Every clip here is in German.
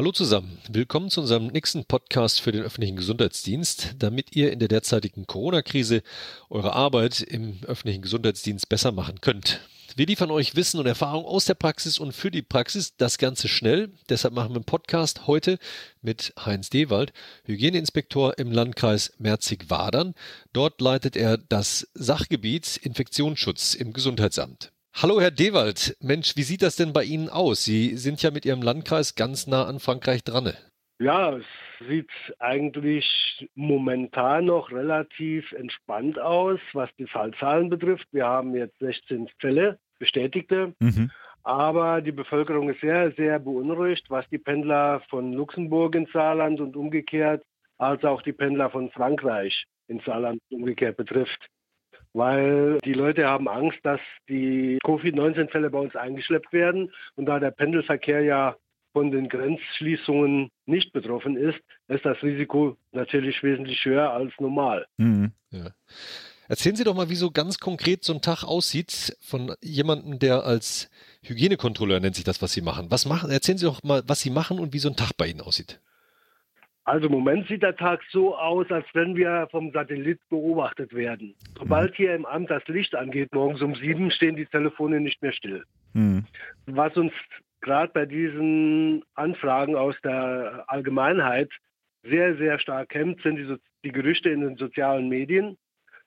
Hallo zusammen, willkommen zu unserem nächsten Podcast für den öffentlichen Gesundheitsdienst, damit ihr in der derzeitigen Corona-Krise eure Arbeit im öffentlichen Gesundheitsdienst besser machen könnt. Wir liefern euch Wissen und Erfahrung aus der Praxis und für die Praxis, das Ganze schnell. Deshalb machen wir einen Podcast heute mit Heinz Dewald, Hygieneinspektor im Landkreis Merzig-Wadern. Dort leitet er das Sachgebiet Infektionsschutz im Gesundheitsamt. Hallo Herr Dewald, Mensch, wie sieht das denn bei Ihnen aus? Sie sind ja mit Ihrem Landkreis ganz nah an Frankreich dran. Ja, es sieht eigentlich momentan noch relativ entspannt aus, was die Fallzahlen betrifft. Wir haben jetzt 16 Fälle, bestätigte. Mhm. Aber die Bevölkerung ist sehr, sehr beunruhigt, was die Pendler von Luxemburg ins Saarland und umgekehrt, als auch die Pendler von Frankreich ins Saarland und umgekehrt betrifft weil die Leute haben Angst, dass die Covid-19-Fälle bei uns eingeschleppt werden. Und da der Pendelverkehr ja von den Grenzschließungen nicht betroffen ist, ist das Risiko natürlich wesentlich höher als normal. Mhm. Ja. Erzählen Sie doch mal, wie so ganz konkret so ein Tag aussieht von jemandem, der als Hygienekontrolleur nennt sich das, was Sie machen. Was machen? Erzählen Sie doch mal, was Sie machen und wie so ein Tag bei Ihnen aussieht. Also im Moment sieht der Tag so aus, als wenn wir vom Satellit beobachtet werden. Sobald hier im Amt das Licht angeht, morgens um sieben, stehen die Telefone nicht mehr still. Mhm. Was uns gerade bei diesen Anfragen aus der Allgemeinheit sehr, sehr stark hemmt, sind die, die Gerüchte in den sozialen Medien,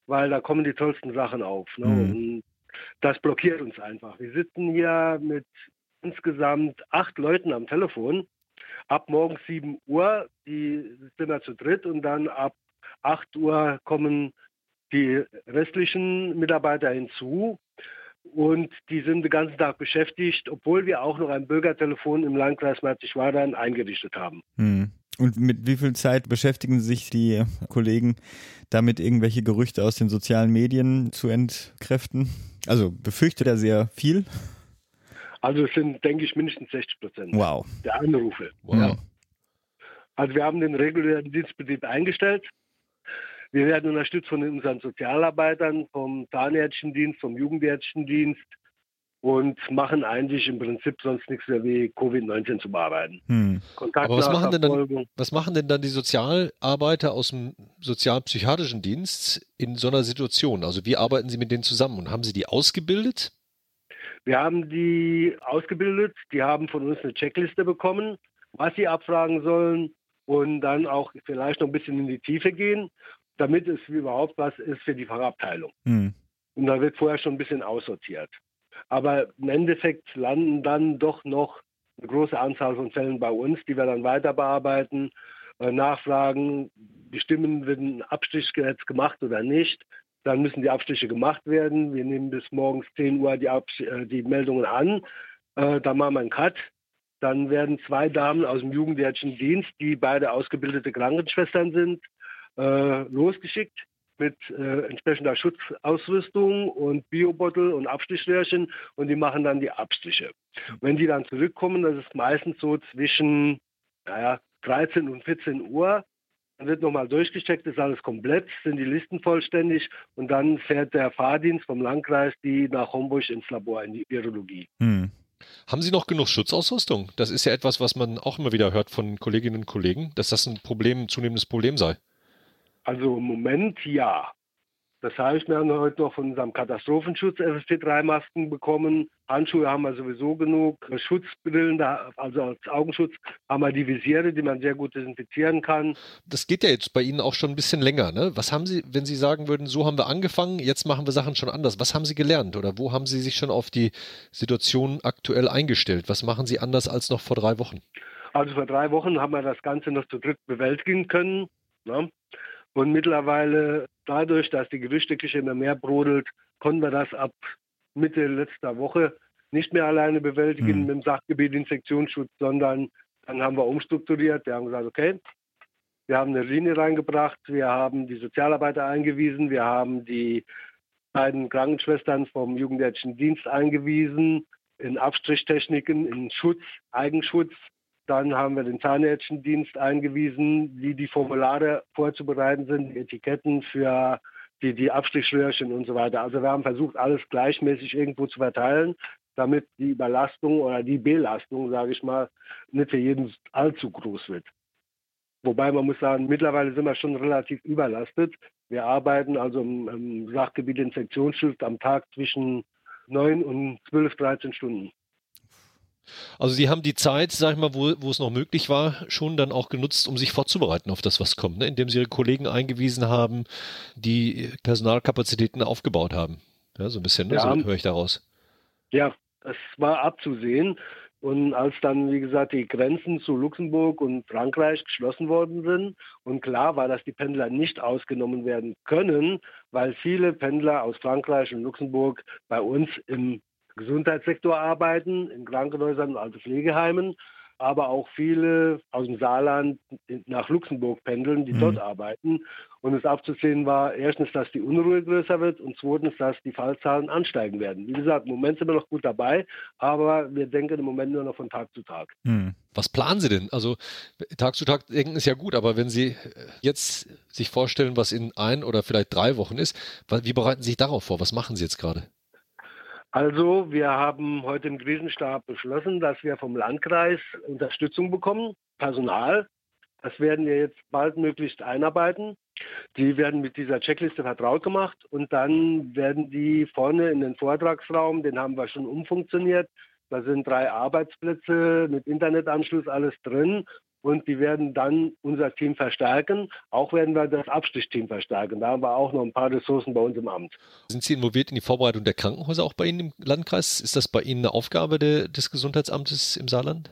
weil da kommen die tollsten Sachen auf. Ne? Mhm. Und das blockiert uns einfach. Wir sitzen hier mit insgesamt acht Leuten am Telefon ab morgens 7 Uhr, die sind wir zu dritt und dann ab 8 Uhr kommen die restlichen Mitarbeiter hinzu. Und die sind den ganzen Tag beschäftigt, obwohl wir auch noch ein Bürgertelefon im Landkreis Merzig-Wadern eingerichtet haben. Hm. Und mit wie viel Zeit beschäftigen sich die Kollegen damit, irgendwelche Gerüchte aus den sozialen Medien zu entkräften? Also befürchtet er sehr viel? Also es sind, denke ich, mindestens 60 Prozent wow. der Anrufe. Wow. Ja. Also wir haben den regulären Dienstbetrieb eingestellt. Wir werden unterstützt von unseren Sozialarbeitern, vom Zahnärztchendienst, vom Jugendärztchendienst und machen eigentlich im Prinzip sonst nichts mehr wie Covid-19 zu bearbeiten. Hm. Aber was machen, denn dann, was machen denn dann die Sozialarbeiter aus dem sozialpsychiatrischen Dienst in so einer Situation? Also wie arbeiten Sie mit denen zusammen und haben Sie die ausgebildet? Wir haben die ausgebildet, die haben von uns eine Checkliste bekommen, was sie abfragen sollen und dann auch vielleicht noch ein bisschen in die Tiefe gehen, damit es überhaupt was ist für die Fachabteilung. Mhm. Und da wird vorher schon ein bisschen aussortiert. Aber im Endeffekt landen dann doch noch eine große Anzahl von Fällen bei uns, die wir dann weiter bearbeiten, äh, nachfragen, bestimmen, wird ein Abstichgesetz gemacht oder nicht. Dann müssen die Abstriche gemacht werden. Wir nehmen bis morgens 10 Uhr die, Abs äh, die Meldungen an. Äh, dann machen wir einen Cut. Dann werden zwei Damen aus dem Jugendärztlichen Dienst, die beide ausgebildete Krankenschwestern sind, äh, losgeschickt mit äh, entsprechender Schutzausrüstung und Biobottle und Abstrichröhrchen und die machen dann die Abstriche. Wenn die dann zurückkommen, das ist meistens so zwischen naja, 13 und 14 Uhr, dann wird nochmal durchgecheckt, ist alles komplett, sind die Listen vollständig und dann fährt der Fahrdienst vom Landkreis die nach Homburg ins Labor in die Virologie. Hm. Haben Sie noch genug Schutzausrüstung? Das ist ja etwas, was man auch immer wieder hört von Kolleginnen und Kollegen, dass das ein Problem, ein zunehmendes Problem sei. Also im Moment ja. Das heißt, wir haben heute noch von unserem Katastrophenschutz FFP3-Masken bekommen. Handschuhe haben wir sowieso genug. Schutzbrillen, also als Augenschutz, haben wir die Visiere, die man sehr gut desinfizieren kann. Das geht ja jetzt bei Ihnen auch schon ein bisschen länger. Ne? Was haben Sie, wenn Sie sagen würden, so haben wir angefangen, jetzt machen wir Sachen schon anders. Was haben Sie gelernt oder wo haben Sie sich schon auf die Situation aktuell eingestellt? Was machen Sie anders als noch vor drei Wochen? Also vor drei Wochen haben wir das Ganze noch zu dritt bewältigen können. Ne? Und mittlerweile, dadurch, dass die Gerüchteküche immer mehr brodelt, konnten wir das ab Mitte letzter Woche nicht mehr alleine bewältigen mhm. mit dem Sachgebiet Infektionsschutz, sondern dann haben wir umstrukturiert. Wir haben gesagt, okay, wir haben eine Linie reingebracht, wir haben die Sozialarbeiter eingewiesen, wir haben die beiden Krankenschwestern vom Jugendärztlichen Dienst eingewiesen, in Abstrichtechniken, in Schutz, Eigenschutz, dann haben wir den Zahnärztchendienst eingewiesen, wie die Formulare vorzubereiten sind, die Etiketten für die, die Abstrichröhrchen und so weiter. Also wir haben versucht, alles gleichmäßig irgendwo zu verteilen, damit die Überlastung oder die Belastung, sage ich mal, nicht für jeden allzu groß wird. Wobei man muss sagen, mittlerweile sind wir schon relativ überlastet. Wir arbeiten also im, im Sachgebiet Infektionsschutz am Tag zwischen 9 und 12, 13 Stunden. Also Sie haben die Zeit, sag ich mal, wo, wo es noch möglich war, schon dann auch genutzt, um sich vorzubereiten auf das, was kommt, ne? indem Sie Ihre Kollegen eingewiesen haben, die Personalkapazitäten aufgebaut haben. Ja, so ein bisschen, ne? Ja. so höre ich daraus. Ja, das war abzusehen. Und als dann, wie gesagt, die Grenzen zu Luxemburg und Frankreich geschlossen worden sind und klar war, dass die Pendler nicht ausgenommen werden können, weil viele Pendler aus Frankreich und Luxemburg bei uns im Gesundheitssektor arbeiten, in Krankenhäusern und also Pflegeheimen, aber auch viele aus dem Saarland nach Luxemburg pendeln, die mhm. dort arbeiten. Und es abzusehen war erstens, dass die Unruhe größer wird und zweitens, dass die Fallzahlen ansteigen werden. Wie gesagt, im Moment sind wir noch gut dabei, aber wir denken im Moment nur noch von Tag zu Tag. Mhm. Was planen Sie denn? Also Tag zu Tag denken ist ja gut, aber wenn Sie jetzt sich vorstellen, was in ein oder vielleicht drei Wochen ist, wie bereiten Sie sich darauf vor? Was machen Sie jetzt gerade? Also, wir haben heute im Krisenstab beschlossen, dass wir vom Landkreis Unterstützung bekommen, Personal. Das werden wir jetzt baldmöglichst einarbeiten. Die werden mit dieser Checkliste vertraut gemacht und dann werden die vorne in den Vortragsraum, den haben wir schon umfunktioniert. Da sind drei Arbeitsplätze mit Internetanschluss, alles drin und die werden dann unser Team verstärken. Auch werden wir das Abstichteam verstärken. Da haben wir auch noch ein paar Ressourcen bei uns im Amt. Sind Sie involviert in die Vorbereitung der Krankenhäuser auch bei Ihnen im Landkreis? Ist das bei Ihnen eine Aufgabe de, des Gesundheitsamtes im Saarland?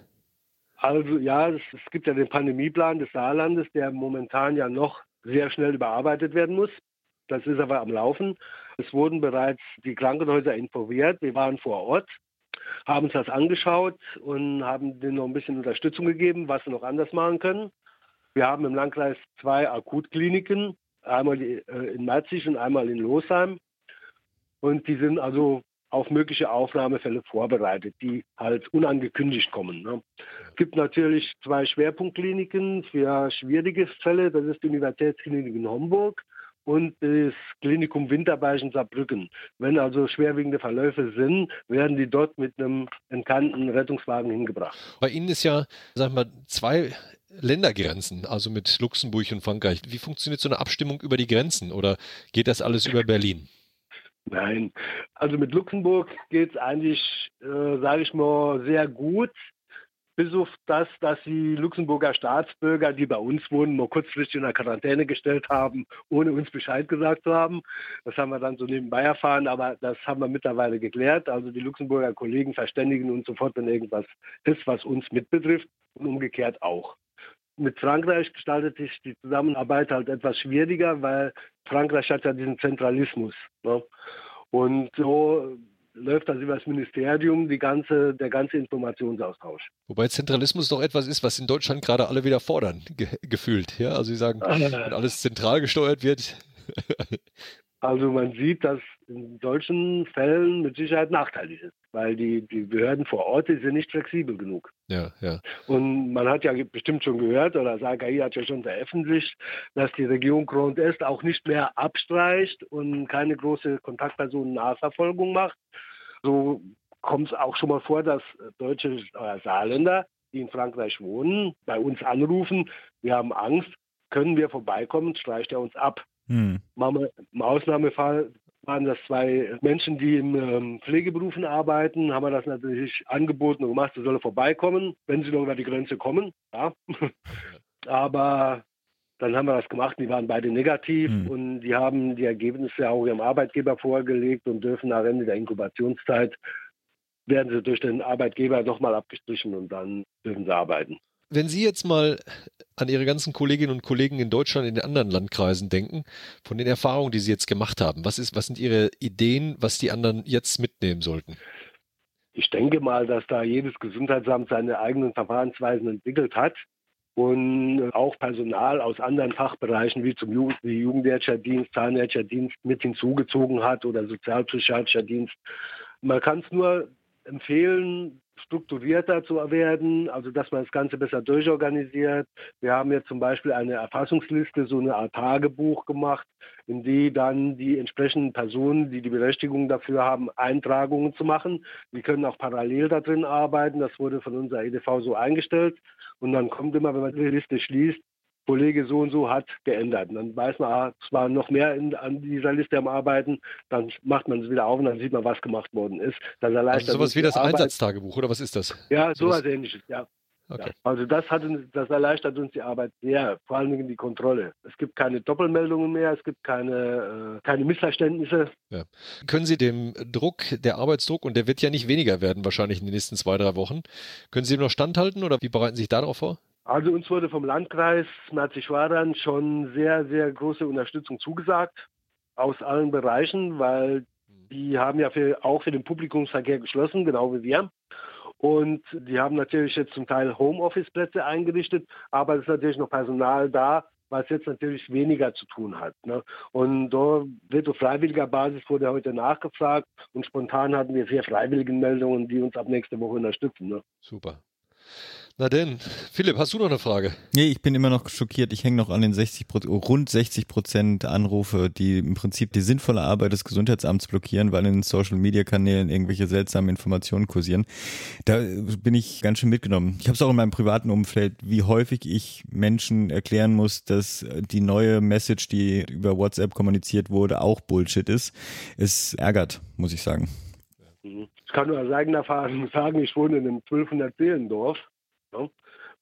Also ja, es, es gibt ja den Pandemieplan des Saarlandes, der momentan ja noch sehr schnell überarbeitet werden muss. Das ist aber am Laufen. Es wurden bereits die Krankenhäuser informiert. Wir waren vor Ort haben uns das angeschaut und haben denen noch ein bisschen Unterstützung gegeben, was sie noch anders machen können. Wir haben im Landkreis zwei Akutkliniken, einmal äh, in Merzig und einmal in Losheim. Und die sind also auf mögliche Aufnahmefälle vorbereitet, die halt unangekündigt kommen. Ne. Es gibt natürlich zwei Schwerpunktkliniken für schwierige Fälle. Das ist die Universitätsklinik in Homburg und das Klinikum Winterberg in Saarbrücken. Wenn also schwerwiegende Verläufe sind, werden die dort mit einem entkannten Rettungswagen hingebracht. Bei Ihnen ist ja, sag mal, zwei Ländergrenzen, also mit Luxemburg und Frankreich. Wie funktioniert so eine Abstimmung über die Grenzen oder geht das alles über Berlin? Nein, also mit Luxemburg geht es eigentlich, äh, sage ich mal, sehr gut bis auf das, dass die Luxemburger Staatsbürger, die bei uns wohnen, mal kurzfristig in der Quarantäne gestellt haben, ohne uns Bescheid gesagt zu haben. Das haben wir dann so nebenbei erfahren, aber das haben wir mittlerweile geklärt. Also die Luxemburger Kollegen verständigen uns sofort, wenn irgendwas ist, was uns mitbetrifft und umgekehrt auch. Mit Frankreich gestaltet sich die Zusammenarbeit halt etwas schwieriger, weil Frankreich hat ja diesen Zentralismus. Ne? Und so läuft das über das Ministerium, die ganze, der ganze Informationsaustausch. Wobei Zentralismus doch etwas ist, was in Deutschland gerade alle wieder fordern, ge gefühlt. Ja? Also Sie sagen, wenn alles zentral gesteuert wird. Also man sieht, dass in solchen Fällen mit Sicherheit nachteilig ist, weil die, die Behörden vor Ort die sind nicht flexibel genug. Ja, ja. Und man hat ja bestimmt schon gehört, oder das AKI hat ja schon veröffentlicht, dass die Region Grand Est auch nicht mehr abstreicht und keine große Kontaktpersonen-Nachverfolgung macht. So kommt es auch schon mal vor, dass deutsche oder Saarländer, die in Frankreich wohnen, bei uns anrufen, wir haben Angst, können wir vorbeikommen, streicht er uns ab. Hm. Im Ausnahmefall waren das zwei Menschen, die in ähm, Pflegeberufen arbeiten, haben wir das natürlich angeboten und gemacht, sie sollen vorbeikommen, wenn sie noch über die Grenze kommen. Ja. Aber dann haben wir das gemacht, die waren beide negativ mhm. und die haben die Ergebnisse auch ihrem Arbeitgeber vorgelegt und dürfen nach Ende der Inkubationszeit werden sie durch den Arbeitgeber nochmal abgestrichen und dann dürfen sie arbeiten. Wenn Sie jetzt mal an Ihre ganzen Kolleginnen und Kollegen in Deutschland, in den anderen Landkreisen denken, von den Erfahrungen, die Sie jetzt gemacht haben, was, ist, was sind Ihre Ideen, was die anderen jetzt mitnehmen sollten? Ich denke mal, dass da jedes Gesundheitsamt seine eigenen Verfahrensweisen entwickelt hat und auch Personal aus anderen Fachbereichen wie zum Jugend wie Jugendärztlicher Dienst, Zahnärztlicher Dienst mit hinzugezogen hat oder Sozialpsychiatrischer Dienst. Man kann es nur empfehlen, strukturierter zu werden, also dass man das Ganze besser durchorganisiert. Wir haben jetzt zum Beispiel eine Erfassungsliste, so eine Art Tagebuch gemacht, in die dann die entsprechenden Personen, die die Berechtigung dafür haben, Eintragungen zu machen. Die können auch parallel da drin arbeiten. Das wurde von unserer EDV so eingestellt. Und dann kommt immer, wenn man die Liste schließt, Kollege so und so hat geändert. Und dann weiß man, ah, es war noch mehr in, an dieser Liste am Arbeiten, dann macht man es wieder auf und dann sieht man, was gemacht worden ist. Das erleichtert also sowas wie das Arbeit. Einsatztagebuch, oder was ist das? Ja, sowas so ähnliches, ja. Okay. Ja, also das, hat, das erleichtert uns die Arbeit sehr, vor allen Dingen die Kontrolle. Es gibt keine Doppelmeldungen mehr, es gibt keine, äh, keine Missverständnisse. Ja. Können Sie dem Druck, der Arbeitsdruck, und der wird ja nicht weniger werden wahrscheinlich in den nächsten zwei, drei Wochen, können Sie dem noch standhalten oder wie bereiten Sie sich darauf vor? Also uns wurde vom Landkreis Merzischwaran schon sehr, sehr große Unterstützung zugesagt aus allen Bereichen, weil die haben ja für, auch für den Publikumsverkehr geschlossen, genau wie wir. Und die haben natürlich jetzt zum Teil Homeoffice-Plätze eingerichtet, aber es ist natürlich noch Personal da, was jetzt natürlich weniger zu tun hat. Ne? Und da wird auf freiwilliger Basis wurde heute nachgefragt und spontan hatten wir vier Freiwilligenmeldungen, die uns ab nächste Woche unterstützen. Ne? Super. Na denn, Philipp, hast du noch eine Frage? Nee, ich bin immer noch schockiert. Ich hänge noch an den 60 rund 60 Prozent Anrufe, die im Prinzip die sinnvolle Arbeit des Gesundheitsamts blockieren, weil in den Social Media Kanälen irgendwelche seltsamen Informationen kursieren. Da bin ich ganz schön mitgenommen. Ich habe es auch in meinem privaten Umfeld, wie häufig ich Menschen erklären muss, dass die neue Message, die über WhatsApp kommuniziert wurde, auch Bullshit ist. Es ärgert, muss ich sagen. Ich kann nur aus eigener Erfahrung sagen, ich wohne in einem 1200 Seelendorf?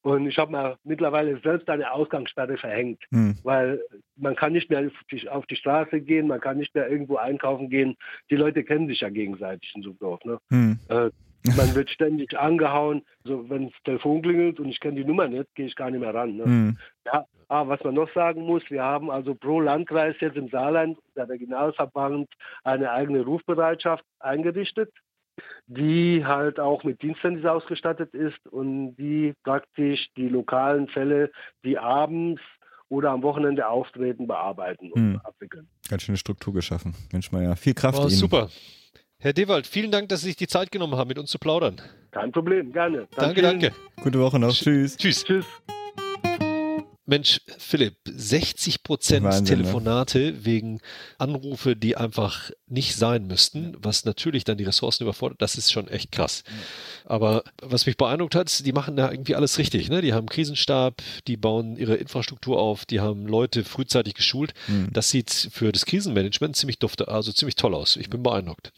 Und ich habe mir mittlerweile selbst eine Ausgangssperre verhängt, mhm. weil man kann nicht mehr auf die, auf die, Straße gehen, man kann nicht mehr irgendwo einkaufen gehen. Die Leute kennen sich ja gegenseitig in so einem Dorf. Ne? Mhm. Äh, man wird ständig angehauen. So, wenn das Telefon klingelt und ich kenne die Nummer nicht, gehe ich gar nicht mehr ran. Ne? Mhm. Ja, aber was man noch sagen muss, wir haben also pro Landkreis jetzt im Saarland, der Regionalverband, eine eigene Rufbereitschaft eingerichtet die halt auch mit Diensthandys ausgestattet ist und die praktisch die lokalen Fälle, die abends oder am Wochenende auftreten, bearbeiten und hm. abwickeln. Ganz schöne Struktur geschaffen. Mensch, mal ja, viel Kraft. Oh, Ihnen. Super. Herr Dewald, vielen Dank, dass Sie sich die Zeit genommen haben, mit uns zu plaudern. Kein Problem, gerne. Danke, danke. Gute Woche noch. Tschüss. Tschüss. Tschüss. Mensch, Philipp, 60 Prozent ne? Telefonate ne? wegen Anrufe, die einfach nicht sein müssten, was natürlich dann die Ressourcen überfordert, das ist schon echt krass. Aber was mich beeindruckt hat, die machen da irgendwie alles richtig. Ne? Die haben einen Krisenstab, die bauen ihre Infrastruktur auf, die haben Leute frühzeitig geschult. Mhm. Das sieht für das Krisenmanagement ziemlich dufte, also ziemlich toll aus. Ich bin beeindruckt.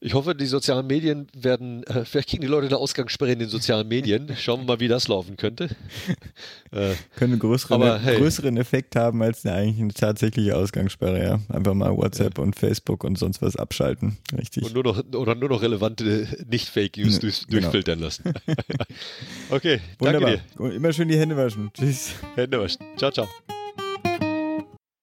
Ich hoffe, die sozialen Medien werden, äh, vielleicht kriegen die Leute eine Ausgangssperre in den sozialen Medien. Schauen wir mal, wie das laufen könnte. Äh, Können einen größeren, aber, hey. größeren Effekt haben als eine, eigentlich eine tatsächliche Ausgangssperre, ja. Einfach mal WhatsApp ja. und Facebook und sonst was abschalten. Richtig. Und nur noch, oder nur noch relevante Nicht-Fake-News durch, genau. durchfiltern lassen. okay, Wunderbar. danke dir. Und immer schön die Hände waschen. Tschüss. Hände waschen. Ciao, ciao.